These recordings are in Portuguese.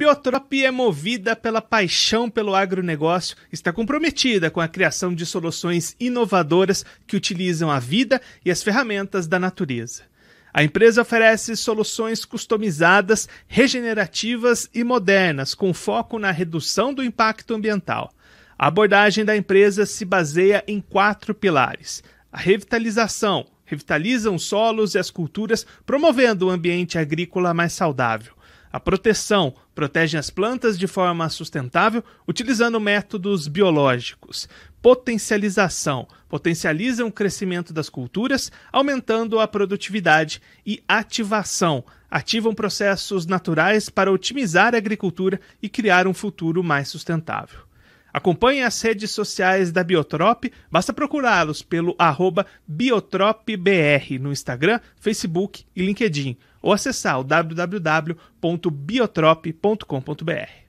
Biotrop é movida pela paixão pelo agronegócio, está comprometida com a criação de soluções inovadoras que utilizam a vida e as ferramentas da natureza. A empresa oferece soluções customizadas, regenerativas e modernas, com foco na redução do impacto ambiental. A abordagem da empresa se baseia em quatro pilares: a revitalização, revitalizam os solos e as culturas, promovendo um ambiente agrícola mais saudável. A proteção protege as plantas de forma sustentável utilizando métodos biológicos. Potencialização potencializam o crescimento das culturas, aumentando a produtividade. E ativação ativam processos naturais para otimizar a agricultura e criar um futuro mais sustentável. Acompanhe as redes sociais da Biotrop, basta procurá-los pelo biotropbr no Instagram, Facebook e LinkedIn, ou acessar o www.biotrop.com.br.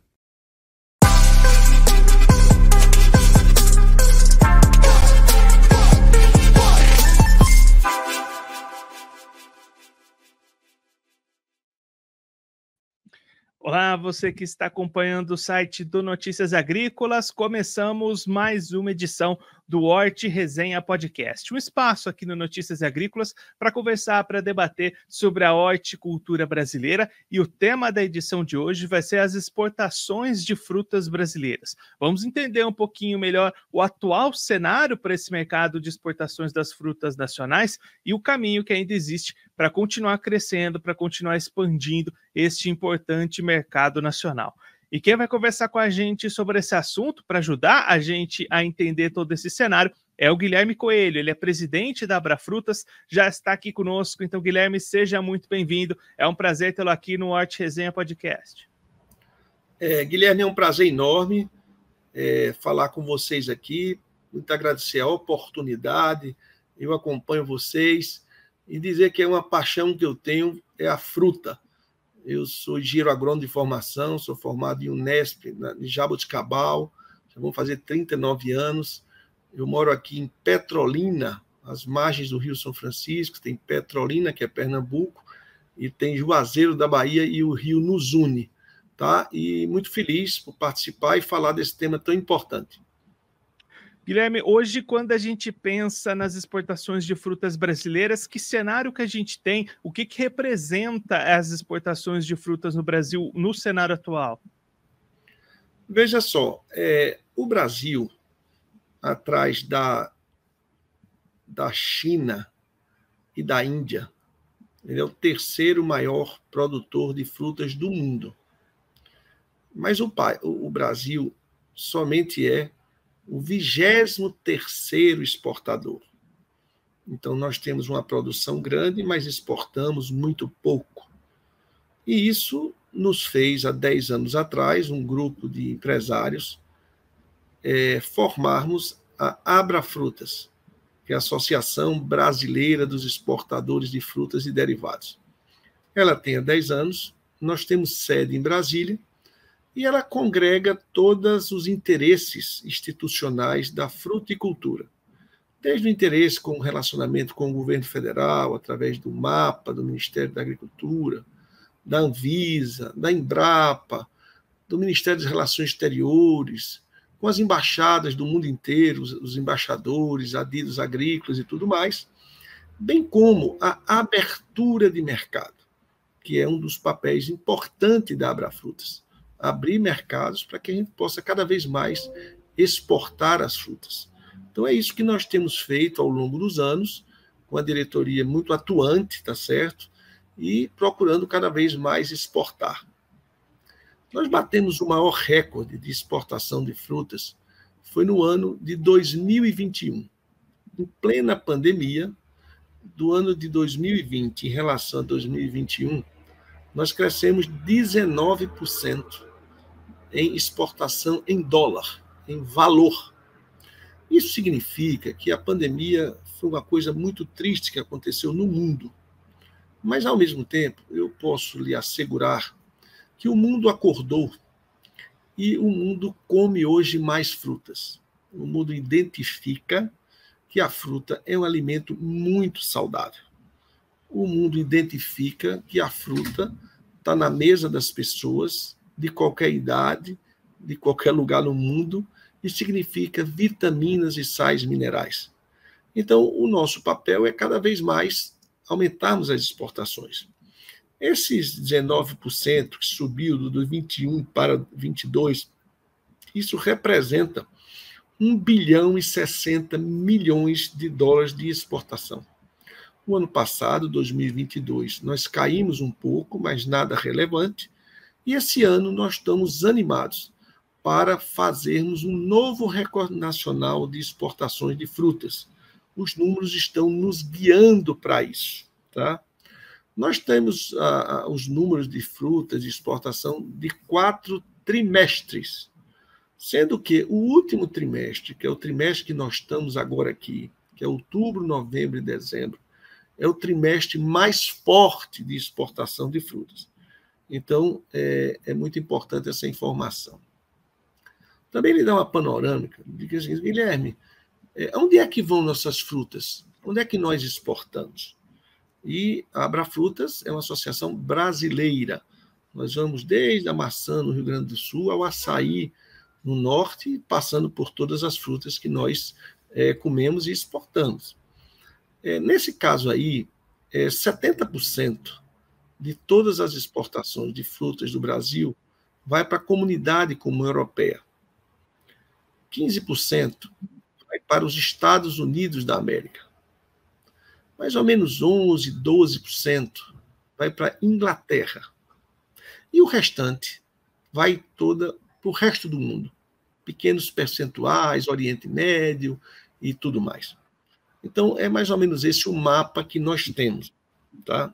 Olá, você que está acompanhando o site do Notícias Agrícolas. Começamos mais uma edição do Horti Resenha Podcast, um espaço aqui no Notícias Agrícolas para conversar, para debater sobre a horticultura brasileira. E o tema da edição de hoje vai ser as exportações de frutas brasileiras. Vamos entender um pouquinho melhor o atual cenário para esse mercado de exportações das frutas nacionais e o caminho que ainda existe para continuar crescendo, para continuar expandindo este importante mercado nacional. E quem vai conversar com a gente sobre esse assunto, para ajudar a gente a entender todo esse cenário, é o Guilherme Coelho. Ele é presidente da Abrafrutas, já está aqui conosco. Então, Guilherme, seja muito bem-vindo. É um prazer tê-lo aqui no Arte Resenha Podcast. É, Guilherme, é um prazer enorme é, falar com vocês aqui. Muito agradecer a oportunidade. Eu acompanho vocês e dizer que é uma paixão que eu tenho é a fruta. Eu sou engenheiro agrônomo de formação, sou formado em Unesp, em Jaboticabal, já vou fazer 39 anos. Eu moro aqui em Petrolina, às margens do Rio São Francisco, tem Petrolina, que é Pernambuco, e tem Juazeiro da Bahia e o Rio nos une, tá? E muito feliz por participar e falar desse tema tão importante. Guilherme, hoje, quando a gente pensa nas exportações de frutas brasileiras, que cenário que a gente tem? O que, que representa as exportações de frutas no Brasil no cenário atual? Veja só, é, o Brasil, atrás da, da China e da Índia, ele é o terceiro maior produtor de frutas do mundo. Mas o, o Brasil somente é o 23 terceiro exportador. Então, nós temos uma produção grande, mas exportamos muito pouco. E isso nos fez, há 10 anos atrás, um grupo de empresários é, formarmos a Abra Frutas, que é a Associação Brasileira dos Exportadores de Frutas e Derivados. Ela tem há 10 anos, nós temos sede em Brasília, e ela congrega todos os interesses institucionais da fruticultura, desde o interesse com o relacionamento com o governo federal, através do MAPA, do Ministério da Agricultura, da Anvisa, da Embrapa, do Ministério das Relações Exteriores, com as embaixadas do mundo inteiro, os embaixadores, adidos agrícolas e tudo mais, bem como a abertura de mercado, que é um dos papéis importantes da Abrafrutas abrir mercados para que a gente possa cada vez mais exportar as frutas. Então é isso que nós temos feito ao longo dos anos, com a diretoria muito atuante, tá certo? E procurando cada vez mais exportar. Nós batemos o maior recorde de exportação de frutas foi no ano de 2021. Em plena pandemia, do ano de 2020 em relação a 2021, nós crescemos 19% em exportação em dólar, em valor. Isso significa que a pandemia foi uma coisa muito triste que aconteceu no mundo. Mas, ao mesmo tempo, eu posso lhe assegurar que o mundo acordou e o mundo come hoje mais frutas. O mundo identifica que a fruta é um alimento muito saudável. O mundo identifica que a fruta está na mesa das pessoas de qualquer idade, de qualquer lugar no mundo, e significa vitaminas e sais minerais. Então, o nosso papel é cada vez mais aumentarmos as exportações. Esses 19% que subiu do 21 para 22, isso representa 1 bilhão e 60 milhões de dólares de exportação. O ano passado, 2022, nós caímos um pouco, mas nada relevante, e esse ano nós estamos animados para fazermos um novo recorde nacional de exportações de frutas. Os números estão nos guiando para isso. Tá? Nós temos ah, ah, os números de frutas de exportação de quatro trimestres, sendo que o último trimestre, que é o trimestre que nós estamos agora aqui, que é outubro, novembro e dezembro, é o trimestre mais forte de exportação de frutas. Então, é, é muito importante essa informação. Também ele dá uma panorâmica, assim, Guilherme, é, onde é que vão nossas frutas? Onde é que nós exportamos? E a Abrafrutas é uma associação brasileira. Nós vamos desde a maçã no Rio Grande do Sul ao açaí no norte, passando por todas as frutas que nós é, comemos e exportamos. É, nesse caso aí, é, 70% de todas as exportações de frutas do Brasil vai para a comunidade comum europeia. 15% vai para os Estados Unidos da América. Mais ou menos 11, 12% vai para a Inglaterra. E o restante vai toda para o resto do mundo. Pequenos percentuais, Oriente Médio e tudo mais. Então, é mais ou menos esse o mapa que nós temos. Tá?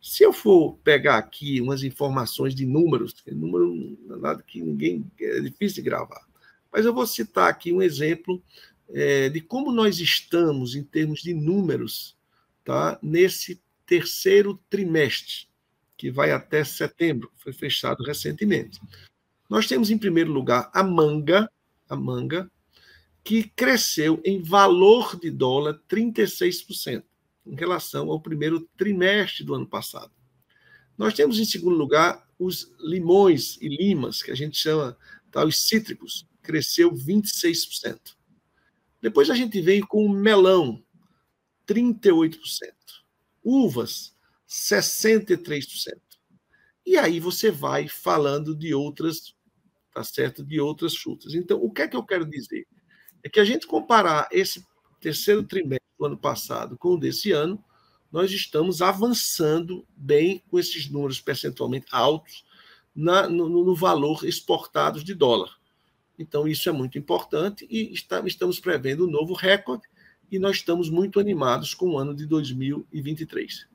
Se eu for pegar aqui umas informações de números, número não é nada que ninguém. é difícil de gravar. Mas eu vou citar aqui um exemplo é, de como nós estamos em termos de números tá, nesse terceiro trimestre, que vai até setembro, foi fechado recentemente. Nós temos, em primeiro lugar, a manga, a manga, que cresceu em valor de dólar 36% em relação ao primeiro trimestre do ano passado. Nós temos, em segundo lugar, os limões e limas, que a gente chama tá, os cítricos, cresceu 26%. Depois a gente vem com o melão, 38%. Uvas, 63%. E aí você vai falando de outras, tá certo? De outras frutas. Então, o que é que eu quero dizer? É que a gente comparar esse terceiro trimestre do ano passado com o desse ano, nós estamos avançando bem com esses números percentualmente altos na, no, no valor exportados de dólar. Então, isso é muito importante e está, estamos prevendo um novo recorde e nós estamos muito animados com o ano de 2023.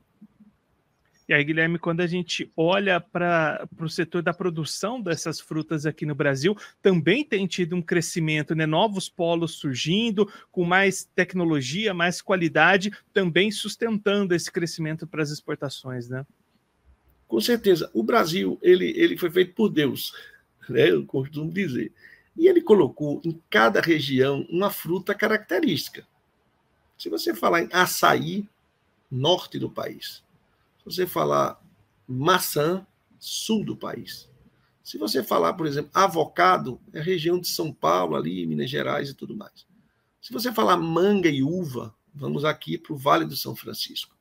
E aí, Guilherme, quando a gente olha para o setor da produção dessas frutas aqui no Brasil, também tem tido um crescimento, né? Novos polos surgindo, com mais tecnologia, mais qualidade, também sustentando esse crescimento para as exportações, né? Com certeza. O Brasil, ele, ele foi feito por Deus, né? Eu costumo dizer. E ele colocou em cada região uma fruta característica. Se você falar em açaí, norte do país. Você falar maçã, sul do país. Se você falar, por exemplo, avocado, é região de São Paulo, ali, Minas Gerais e tudo mais. Se você falar manga e uva, vamos aqui para o Vale do São Francisco.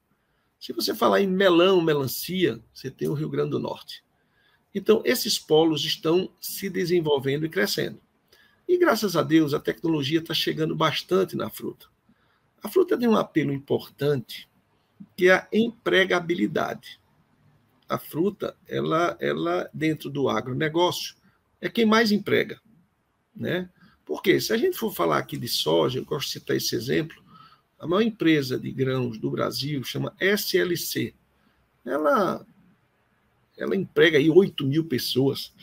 Se você falar em melão, melancia, você tem o Rio Grande do Norte. Então, esses polos estão se desenvolvendo e crescendo. E graças a Deus, a tecnologia está chegando bastante na fruta. A fruta tem um apelo importante, que é a empregabilidade. A fruta, ela, ela dentro do agronegócio, é quem mais emprega. Né? Porque se a gente for falar aqui de soja, eu gosto de citar esse exemplo, a maior empresa de grãos do Brasil chama SLC. Ela, ela emprega aí 8 mil pessoas,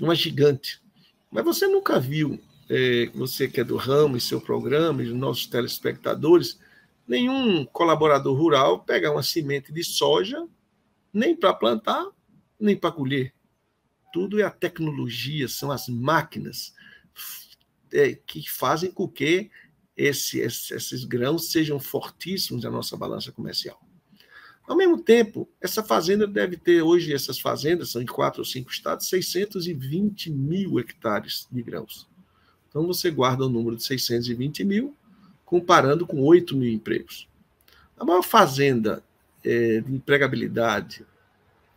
uma gigante. Mas você nunca viu, é, você que é do ramo e seu programa, e os nossos telespectadores, nenhum colaborador rural pegar uma semente de soja nem para plantar, nem para colher. Tudo é a tecnologia, são as máquinas é, que fazem com que esse, esses grãos sejam fortíssimos na nossa balança comercial. Ao mesmo tempo, essa fazenda deve ter hoje, essas fazendas são em quatro ou cinco estados, 620 mil hectares de grãos. Então você guarda o número de 620 mil, comparando com 8 mil empregos. A maior fazenda é, de empregabilidade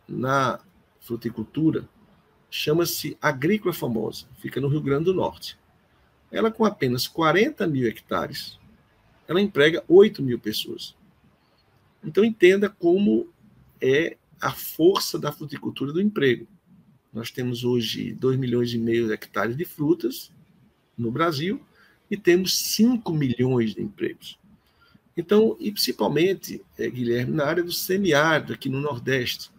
na fruticultura chama-se Agrícola Famosa, fica no Rio Grande do Norte. Ela, com apenas 40 mil hectares, ela emprega 8 mil pessoas. Então, entenda como é a força da fruticultura do emprego. Nós temos hoje 2 milhões e meio de hectares de frutas no Brasil e temos 5 milhões de empregos. Então, e principalmente, é, Guilherme, na área do semiárido, aqui no Nordeste.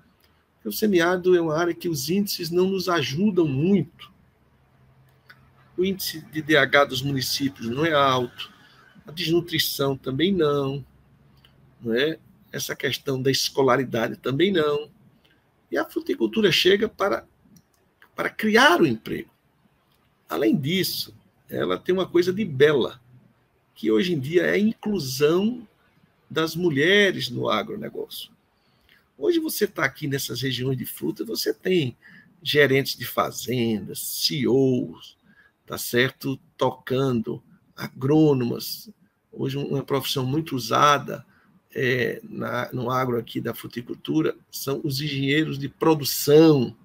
O semiárido é uma área que os índices não nos ajudam muito. O índice de DH dos municípios não é alto, a desnutrição também não, não é? essa questão da escolaridade também não. E a fruticultura chega para, para criar o emprego. Além disso, ela tem uma coisa de bela, que hoje em dia é a inclusão das mulheres no agronegócio. Hoje você está aqui nessas regiões de fruta, você tem gerentes de fazendas, CEOs, tá certo? Tocando, agrônomas. Hoje uma profissão muito usada é, na, no agro aqui da fruticultura são os engenheiros de produção,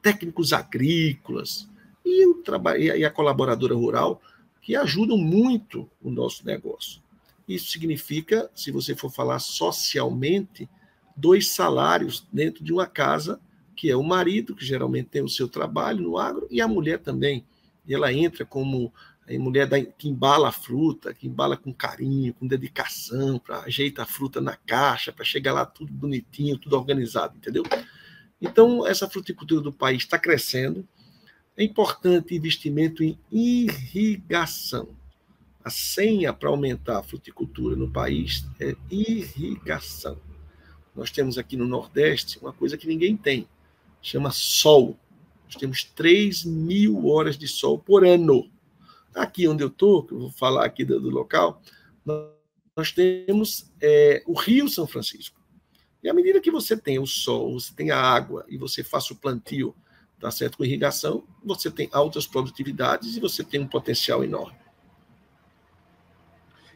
técnicos agrícolas e, o e a colaboradora rural que ajudam muito o nosso negócio. Isso significa, se você for falar socialmente, dois salários dentro de uma casa, que é o marido, que geralmente tem o seu trabalho no agro, e a mulher também. E ela entra como a mulher da, que embala a fruta, que embala com carinho, com dedicação, para ajeitar a fruta na caixa, para chegar lá tudo bonitinho, tudo organizado, entendeu? Então, essa fruticultura do país está crescendo. É importante investimento em irrigação. A senha para aumentar a fruticultura no país é irrigação. Nós temos aqui no Nordeste uma coisa que ninguém tem, chama sol. Nós temos 3 mil horas de sol por ano. Aqui onde eu estou, que eu vou falar aqui do, local, nós temos é, o Rio São Francisco. E à medida que você tem o sol, você tem a água e você faz o plantio, tá certo, com irrigação, você tem altas produtividades e você tem um potencial enorme.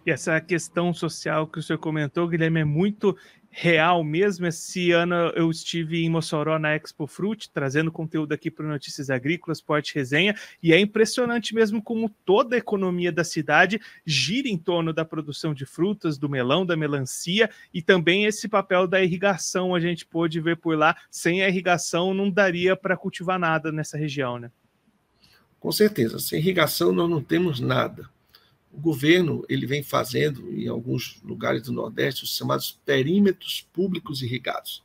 E essa questão social que o senhor comentou, Guilherme, é muito real mesmo. Esse ano eu estive em Mossoró na Expo Fruit, trazendo conteúdo aqui para Notícias Agrícolas, Porte Resenha, e é impressionante mesmo como toda a economia da cidade gira em torno da produção de frutas, do melão, da melancia e também esse papel da irrigação a gente pôde ver por lá. Sem a irrigação não daria para cultivar nada nessa região, né? Com certeza, sem irrigação nós não temos nada o governo ele vem fazendo em alguns lugares do Nordeste os chamados perímetros públicos irrigados,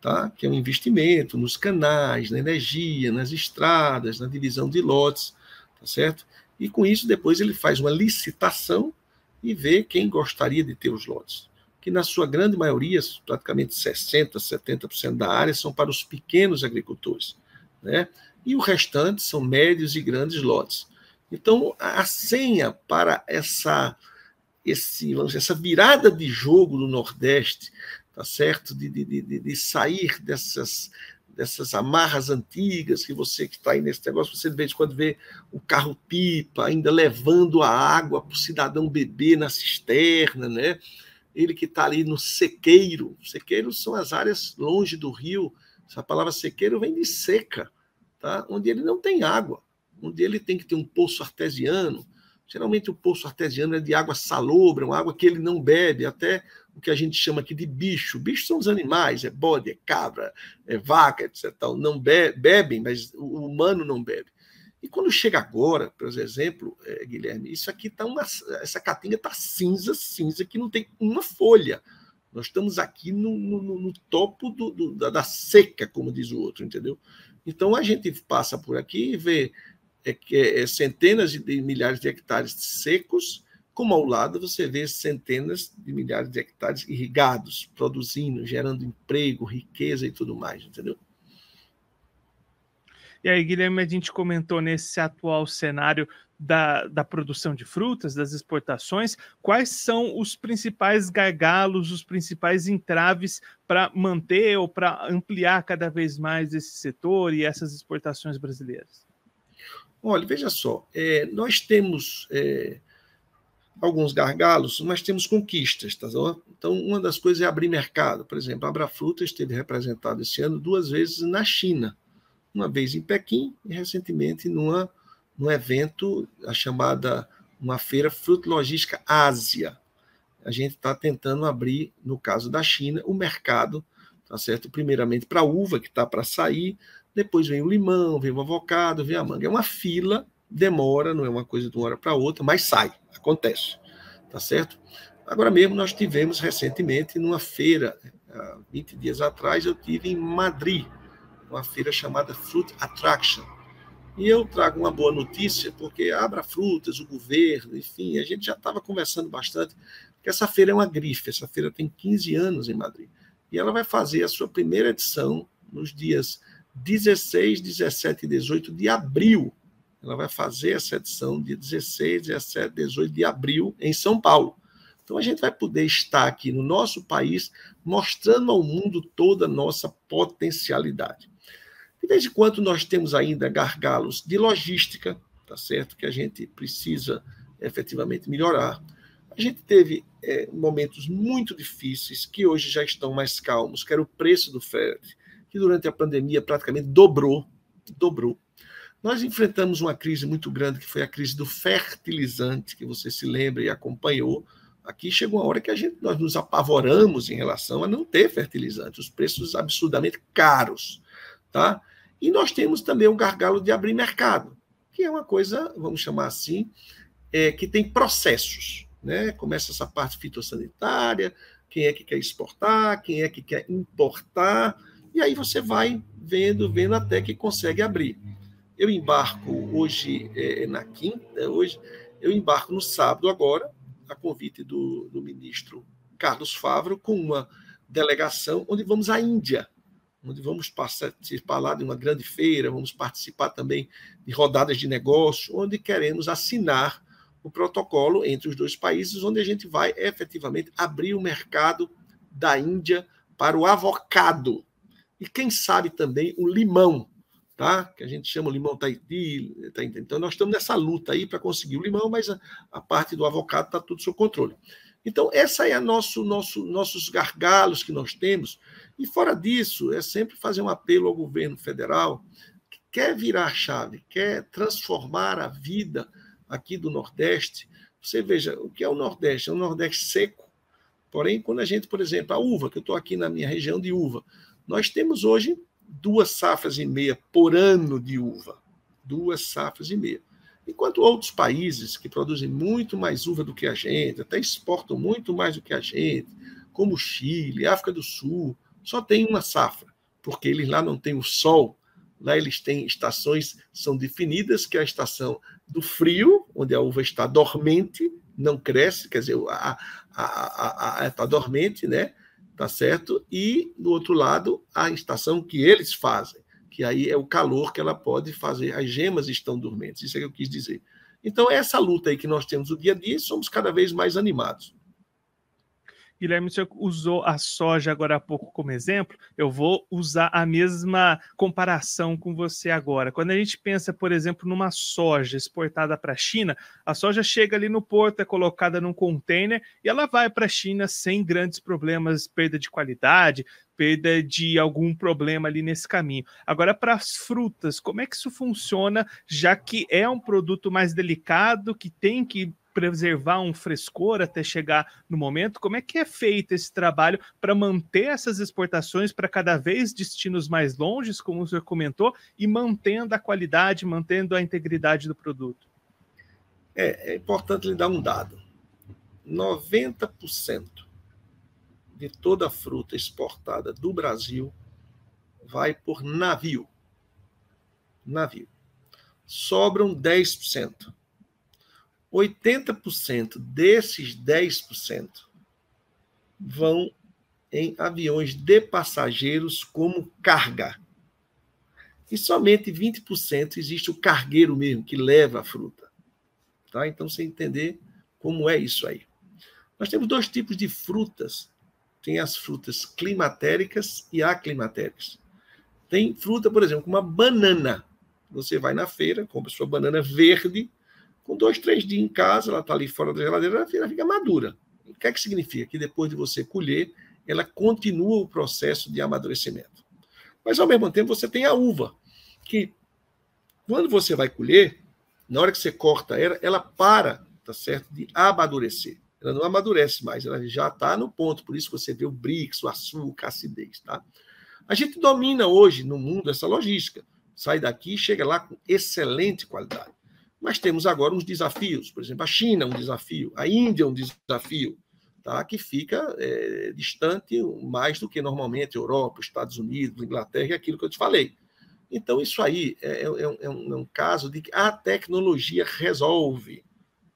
tá? que é um investimento nos canais, na energia, nas estradas, na divisão de lotes, tá certo? E com isso depois ele faz uma licitação e vê quem gostaria de ter os lotes, que na sua grande maioria, praticamente 60, 70% da área são para os pequenos agricultores, né? E o restante são médios e grandes lotes. Então, a senha para essa esse, essa virada de jogo do Nordeste, tá certo? De, de, de, de sair dessas, dessas amarras antigas que você que está aí nesse negócio, você de vez em quando vê o carro-pipa ainda levando a água para o cidadão beber na cisterna, né? Ele que está ali no sequeiro. Sequeiros são as áreas longe do rio. Essa palavra sequeiro vem de seca, tá? onde ele não tem água onde ele tem que ter um poço artesiano. Geralmente o poço artesiano é de água salobra, uma água que ele não bebe, até o que a gente chama aqui de bicho. Bichos são os animais, é bode, é cabra, é vaca, etc. Não bebem, mas o humano não bebe. E quando chega agora, por exemplo, é, Guilherme, isso aqui está uma. Essa caatinga está cinza, cinza, que não tem uma folha. Nós estamos aqui no, no, no topo do, do, da, da, seca, como diz o outro, entendeu? Então a gente passa por aqui e vê é, é, centenas de milhares de hectares secos, como ao lado você vê centenas de milhares de hectares irrigados, produzindo, gerando emprego, riqueza e tudo mais, entendeu? E aí, Guilherme, a gente comentou nesse atual cenário da, da produção de frutas, das exportações, quais são os principais gargalos, os principais entraves para manter ou para ampliar cada vez mais esse setor e essas exportações brasileiras? Olha, veja só, é, nós temos é, alguns gargalos, mas temos conquistas. Tá? Então, uma das coisas é abrir mercado. Por exemplo, a Abrafruta esteve representado esse ano duas vezes na China, uma vez em Pequim e recentemente numa num evento, a chamada uma feira Fruto Logística Ásia. A gente está tentando abrir, no caso da China, o mercado, tá certo? Primeiramente para a uva, que está para sair, depois vem o limão, vem o avocado, vem a manga. É uma fila, demora, não é uma coisa de uma hora para outra, mas sai, acontece, tá certo? Agora mesmo nós tivemos recentemente numa feira, há 20 dias atrás, eu tive em Madrid, uma feira chamada Fruit Attraction, e eu trago uma boa notícia, porque Abra Frutas, o governo, enfim, a gente já estava conversando bastante, que essa feira é uma grife, essa feira tem 15 anos em Madrid. E ela vai fazer a sua primeira edição nos dias 16, 17 e 18 de abril. Ela vai fazer essa edição de 16, 17, 18 de abril em São Paulo. Então a gente vai poder estar aqui no nosso país mostrando ao mundo toda a nossa potencialidade. De vez em quando nós temos ainda gargalos de logística, tá certo? Que a gente precisa efetivamente melhorar. A gente teve é, momentos muito difíceis que hoje já estão mais calmos, que era o preço do frete, que durante a pandemia praticamente dobrou, dobrou. Nós enfrentamos uma crise muito grande, que foi a crise do fertilizante, que você se lembra e acompanhou. Aqui chegou uma hora que a gente, nós nos apavoramos em relação a não ter fertilizante, os preços absurdamente caros. Tá? E nós temos também o gargalo de abrir mercado, que é uma coisa, vamos chamar assim, é, que tem processos. Né? Começa essa parte fitossanitária, quem é que quer exportar, quem é que quer importar, e aí você vai vendo, vendo até que consegue abrir. Eu embarco hoje é, na quinta, hoje eu embarco no sábado agora, a convite do, do ministro Carlos Favro, com uma delegação onde vamos à Índia onde vamos participar lá de uma grande feira, vamos participar também de rodadas de negócio, onde queremos assinar o protocolo entre os dois países, onde a gente vai efetivamente abrir o mercado da Índia para o avocado. E quem sabe também o limão, tá? Que a gente chama o limão Tahiti, tá Então nós estamos nessa luta aí para conseguir o limão, mas a, a parte do avocado está tudo sob controle. Então essa é a nosso, nosso, nossos gargalos que nós temos e fora disso, é sempre fazer um apelo ao governo federal que quer virar a chave, quer transformar a vida aqui do Nordeste. Você veja, o que é o Nordeste? É um Nordeste seco. Porém, quando a gente, por exemplo, a uva, que eu estou aqui na minha região de uva, nós temos hoje duas safras e meia por ano de uva. Duas safras e meia. Enquanto outros países que produzem muito mais uva do que a gente, até exportam muito mais do que a gente, como Chile, África do Sul, só tem uma safra, porque eles lá não têm o sol, lá eles têm estações, são definidas, que é a estação do frio, onde a uva está dormente, não cresce, quer dizer, está dormente, né? Tá certo? E, do outro lado, a estação que eles fazem, que aí é o calor que ela pode fazer. As gemas estão dormentes, isso é que eu quis dizer. Então, essa luta aí que nós temos o dia a dia, somos cada vez mais animados. Guilherme, você usou a soja agora há pouco como exemplo, eu vou usar a mesma comparação com você agora. Quando a gente pensa, por exemplo, numa soja exportada para a China, a soja chega ali no porto, é colocada num container e ela vai para a China sem grandes problemas, perda de qualidade, perda de algum problema ali nesse caminho. Agora, para as frutas, como é que isso funciona, já que é um produto mais delicado, que tem que preservar um frescor até chegar no momento? Como é que é feito esse trabalho para manter essas exportações para cada vez destinos mais longes, como o senhor comentou, e mantendo a qualidade, mantendo a integridade do produto? É, é importante lhe dar um dado. 90% de toda a fruta exportada do Brasil vai por navio. Navio. Sobram 10%. 80% desses 10% vão em aviões de passageiros como carga. e somente 20% existe o cargueiro mesmo, que leva a fruta. Tá? Então, você entender como é isso aí. Nós temos dois tipos de frutas. Tem as frutas climatéricas e aclimatéricas. Tem fruta, por exemplo, como a banana. Você vai na feira, compra sua banana verde, com dois, três dias em casa, ela está ali fora da geladeira, ela fica madura. O que é que significa? Que depois de você colher, ela continua o processo de amadurecimento. Mas, ao mesmo tempo, você tem a uva, que quando você vai colher, na hora que você corta ela, ela para, tá certo, de amadurecer. Ela não amadurece mais, ela já está no ponto, por isso você vê o brix, o açúcar, a acidez, tá? A gente domina hoje no mundo essa logística. Sai daqui e chega lá com excelente qualidade. Mas temos agora uns desafios, por exemplo, a China é um desafio, a Índia é um desafio, tá? que fica é, distante mais do que normalmente Europa, Estados Unidos, Inglaterra e aquilo que eu te falei. Então, isso aí é, é, é, um, é, um, caso de que a tecnologia resolve,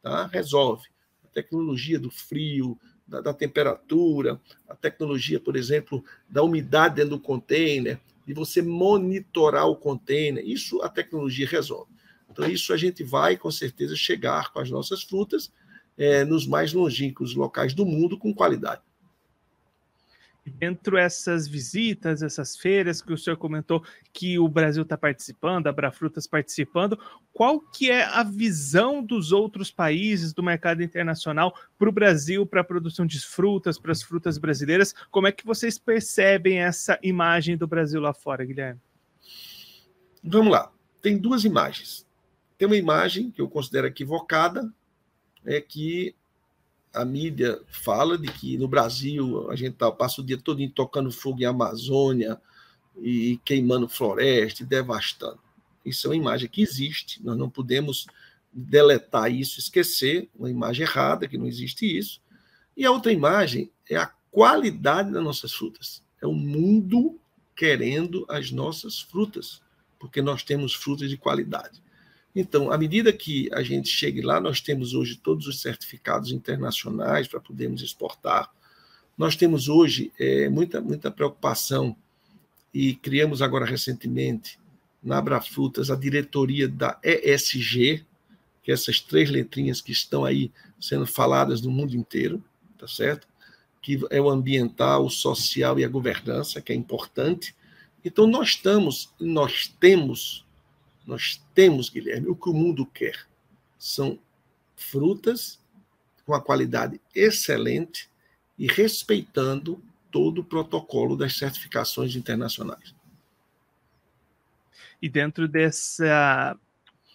tá? resolve. A tecnologia do frio, da, da, temperatura, a tecnologia, por exemplo, da umidade dentro do container, de você monitorar o container, isso a tecnologia resolve. Então, isso a gente vai, com certeza, chegar com as nossas frutas é, nos mais longínquos locais do mundo com qualidade. Dentro dessas visitas, essas feiras que o senhor comentou que o Brasil está participando, a Brafrutas participando, qual que é a visão dos outros países do mercado internacional para o Brasil, para a produção de frutas, para as frutas brasileiras? Como é que vocês percebem essa imagem do Brasil lá fora, Guilherme? Vamos lá. Tem duas imagens. Tem uma imagem que eu considero equivocada, é que a mídia fala de que no Brasil a gente tá, passa o dia todo tocando fogo em Amazônia e queimando floresta e devastando. Isso é uma imagem que existe, nós não podemos deletar isso, esquecer, uma imagem errada, que não existe isso. E a outra imagem é a qualidade das nossas frutas. É o mundo querendo as nossas frutas, porque nós temos frutas de qualidade. Então, à medida que a gente chegue lá, nós temos hoje todos os certificados internacionais para podermos exportar. Nós temos hoje é, muita, muita preocupação e criamos agora recentemente na Abrafrutas a diretoria da ESG, que é essas três letrinhas que estão aí sendo faladas no mundo inteiro, tá certo? Que é o ambiental, o social e a governança, que é importante. Então nós estamos, nós temos nós temos, Guilherme, o que o mundo quer. São frutas com a qualidade excelente e respeitando todo o protocolo das certificações internacionais. E dentro dessa,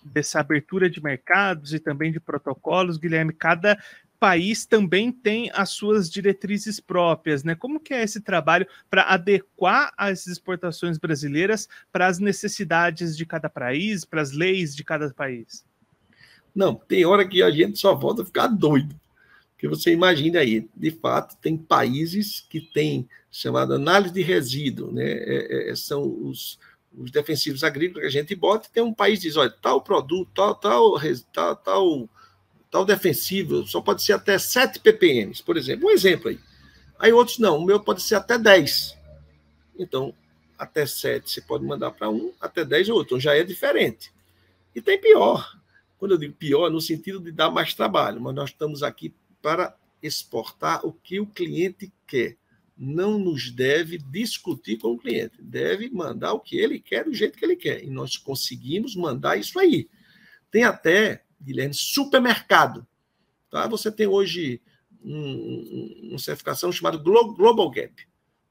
dessa abertura de mercados e também de protocolos, Guilherme, cada país também tem as suas diretrizes próprias, né? Como que é esse trabalho para adequar as exportações brasileiras para as necessidades de cada país, para as leis de cada país? Não, tem hora que a gente só volta a ficar doido. Porque você imagina aí, de fato, tem países que têm chamada análise de resíduo, né? É, é, são os, os defensivos agrícolas que a gente bota, e tem um país que diz, olha, tal produto, tal, tal, tal, tal tal defensivo só pode ser até 7 ppm, por exemplo. Um exemplo aí. Aí outros não, o meu pode ser até 10. Então, até 7 você pode mandar para um, até 10 outro. Então já é diferente. E tem pior. Quando eu digo pior, no sentido de dar mais trabalho, mas nós estamos aqui para exportar o que o cliente quer. Não nos deve discutir com o cliente, deve mandar o que ele quer do jeito que ele quer. E nós conseguimos mandar isso aí. Tem até Guilherme, supermercado. Tá? Você tem hoje um, uma certificação chamada Global Gap.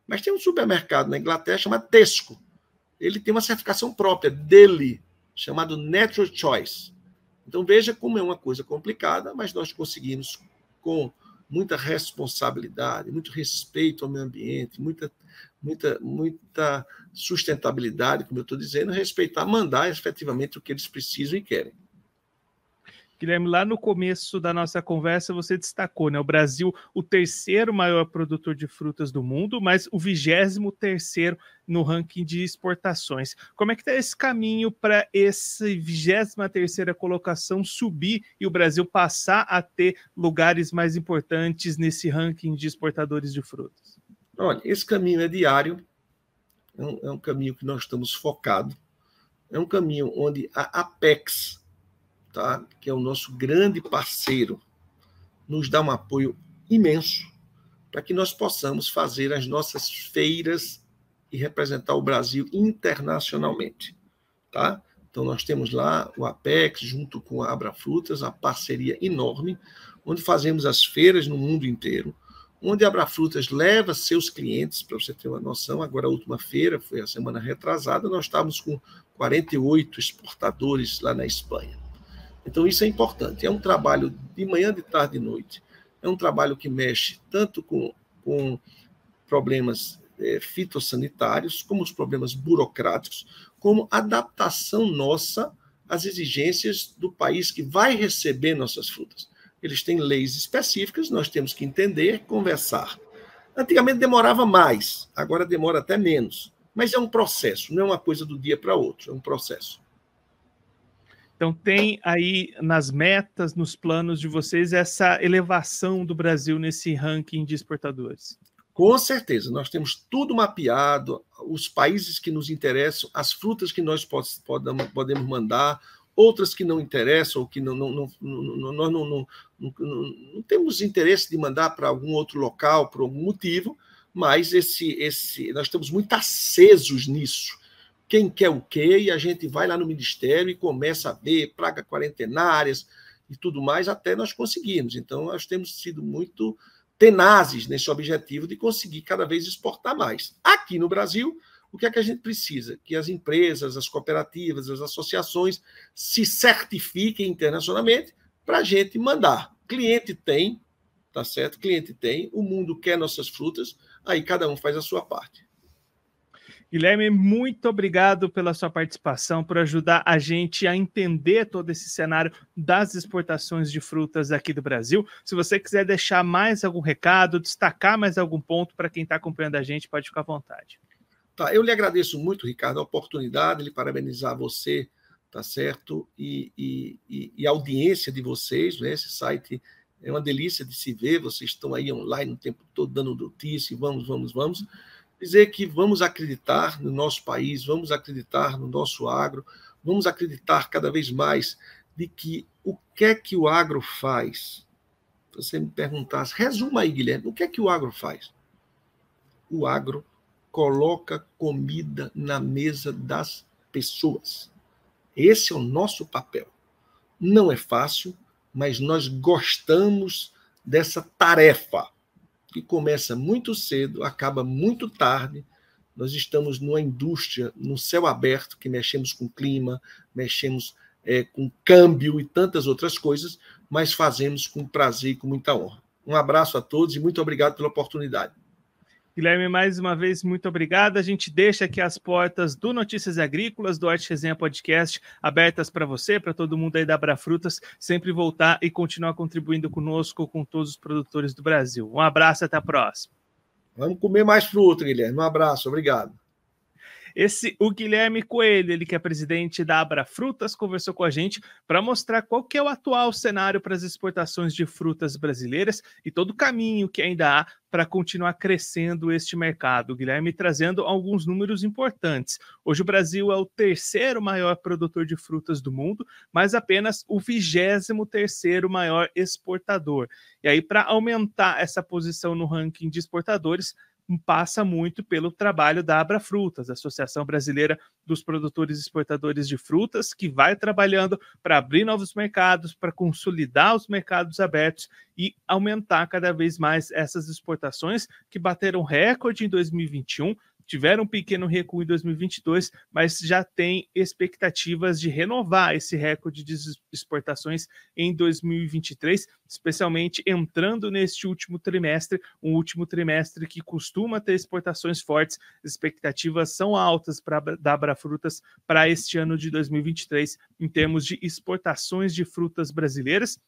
Mas tem um supermercado na Inglaterra chamado Tesco. Ele tem uma certificação própria dele, chamado Natural Choice. Então veja como é uma coisa complicada, mas nós conseguimos, com muita responsabilidade, muito respeito ao meio ambiente, muita, muita, muita sustentabilidade, como eu estou dizendo, respeitar, mandar efetivamente o que eles precisam e querem. Guilherme, lá no começo da nossa conversa você destacou, né? O Brasil, o terceiro maior produtor de frutas do mundo, mas o vigésimo terceiro no ranking de exportações. Como é que está esse caminho para essa vigésima terceira colocação subir e o Brasil passar a ter lugares mais importantes nesse ranking de exportadores de frutas? Olha, esse caminho é diário, é um, é um caminho que nós estamos focados. é um caminho onde a Apex, tá, que é o nosso grande parceiro, nos dá um apoio imenso para que nós possamos fazer as nossas feiras e representar o Brasil internacionalmente, tá? Então nós temos lá o Apex junto com a Abra Frutas, a parceria enorme, onde fazemos as feiras no mundo inteiro, onde a Abra Frutas leva seus clientes, para você ter uma noção, agora a última feira foi a semana retrasada, nós estávamos com 48 exportadores lá na Espanha. Então isso é importante, é um trabalho de manhã, de tarde e de noite. É um trabalho que mexe tanto com, com problemas é, fitossanitários, como os problemas burocráticos, como adaptação nossa às exigências do país que vai receber nossas frutas. Eles têm leis específicas, nós temos que entender, conversar. Antigamente demorava mais, agora demora até menos. Mas é um processo, não é uma coisa do dia para outro, é um processo. Então, tem aí nas metas, nos planos de vocês, essa elevação do Brasil nesse ranking de exportadores? Com certeza, nós temos tudo mapeado, os países que nos interessam, as frutas que nós podemos mandar, outras que não interessam, ou que não, não, não, nós não, não temos interesse de mandar para algum outro local por algum motivo, mas esse, esse, nós estamos muito acesos nisso quem quer o quê, e a gente vai lá no Ministério e começa a ver praga quarentenárias e tudo mais, até nós conseguirmos. Então, nós temos sido muito tenazes nesse objetivo de conseguir cada vez exportar mais. Aqui no Brasil, o que é que a gente precisa? Que as empresas, as cooperativas, as associações se certifiquem internacionalmente para a gente mandar. Cliente tem, tá certo? Cliente tem, o mundo quer nossas frutas, aí cada um faz a sua parte. Guilherme, muito obrigado pela sua participação, por ajudar a gente a entender todo esse cenário das exportações de frutas aqui do Brasil. Se você quiser deixar mais algum recado, destacar mais algum ponto para quem está acompanhando a gente, pode ficar à vontade. Tá, eu lhe agradeço muito, Ricardo, a oportunidade de parabenizar você, tá certo? E, e, e, e a audiência de vocês, né? Esse site é uma delícia de se ver, vocês estão aí online o tempo todo dando notícia, vamos, vamos, vamos dizer que vamos acreditar no nosso país, vamos acreditar no nosso agro, vamos acreditar cada vez mais de que o que é que o agro faz? Se você me perguntasse, resuma aí, Guilherme, o que é que o agro faz? O agro coloca comida na mesa das pessoas. Esse é o nosso papel. Não é fácil, mas nós gostamos dessa tarefa que começa muito cedo, acaba muito tarde. Nós estamos numa indústria, no céu aberto, que mexemos com clima, mexemos é, com câmbio e tantas outras coisas, mas fazemos com prazer e com muita honra. Um abraço a todos e muito obrigado pela oportunidade. Guilherme, mais uma vez, muito obrigado. A gente deixa aqui as portas do Notícias Agrícolas, do Arte Resenha Podcast, abertas para você, para todo mundo aí da Abrafrutas, sempre voltar e continuar contribuindo conosco, com todos os produtores do Brasil. Um abraço, até a próxima. Vamos comer mais fruta, Guilherme. Um abraço, obrigado. Esse, o Guilherme Coelho, ele que é presidente da Abra Frutas, conversou com a gente para mostrar qual que é o atual cenário para as exportações de frutas brasileiras e todo o caminho que ainda há para continuar crescendo este mercado. O Guilherme trazendo alguns números importantes. Hoje o Brasil é o terceiro maior produtor de frutas do mundo, mas apenas o vigésimo terceiro maior exportador. E aí, para aumentar essa posição no ranking de exportadores, passa muito pelo trabalho da Abra Frutas, Associação Brasileira dos Produtores e Exportadores de Frutas, que vai trabalhando para abrir novos mercados, para consolidar os mercados abertos e aumentar cada vez mais essas exportações que bateram recorde em 2021 tiveram um pequeno recuo em 2022, mas já tem expectativas de renovar esse recorde de exportações em 2023, especialmente entrando neste último trimestre, um último trimestre que costuma ter exportações fortes. As expectativas são altas para da Abrafrutas para este ano de 2023 em termos de exportações de frutas brasileiras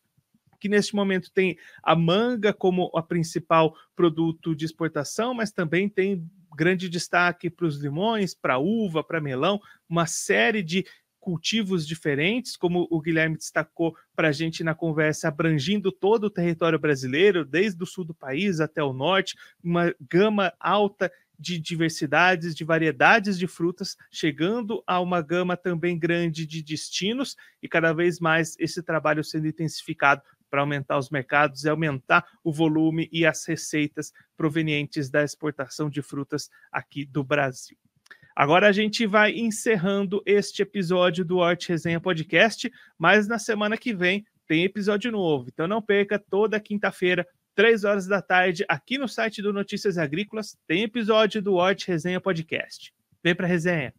que neste momento tem a manga como a principal produto de exportação, mas também tem grande destaque para os limões, para uva, para melão, uma série de cultivos diferentes, como o Guilherme destacou para a gente na conversa, abrangindo todo o território brasileiro, desde o sul do país até o norte, uma gama alta de diversidades, de variedades de frutas, chegando a uma gama também grande de destinos e cada vez mais esse trabalho sendo intensificado para aumentar os mercados e aumentar o volume e as receitas provenientes da exportação de frutas aqui do Brasil. Agora a gente vai encerrando este episódio do Hort Resenha Podcast, mas na semana que vem tem episódio novo. Então não perca toda quinta-feira, três horas da tarde, aqui no site do Notícias Agrícolas, tem episódio do Hort Resenha Podcast. Vem para resenha.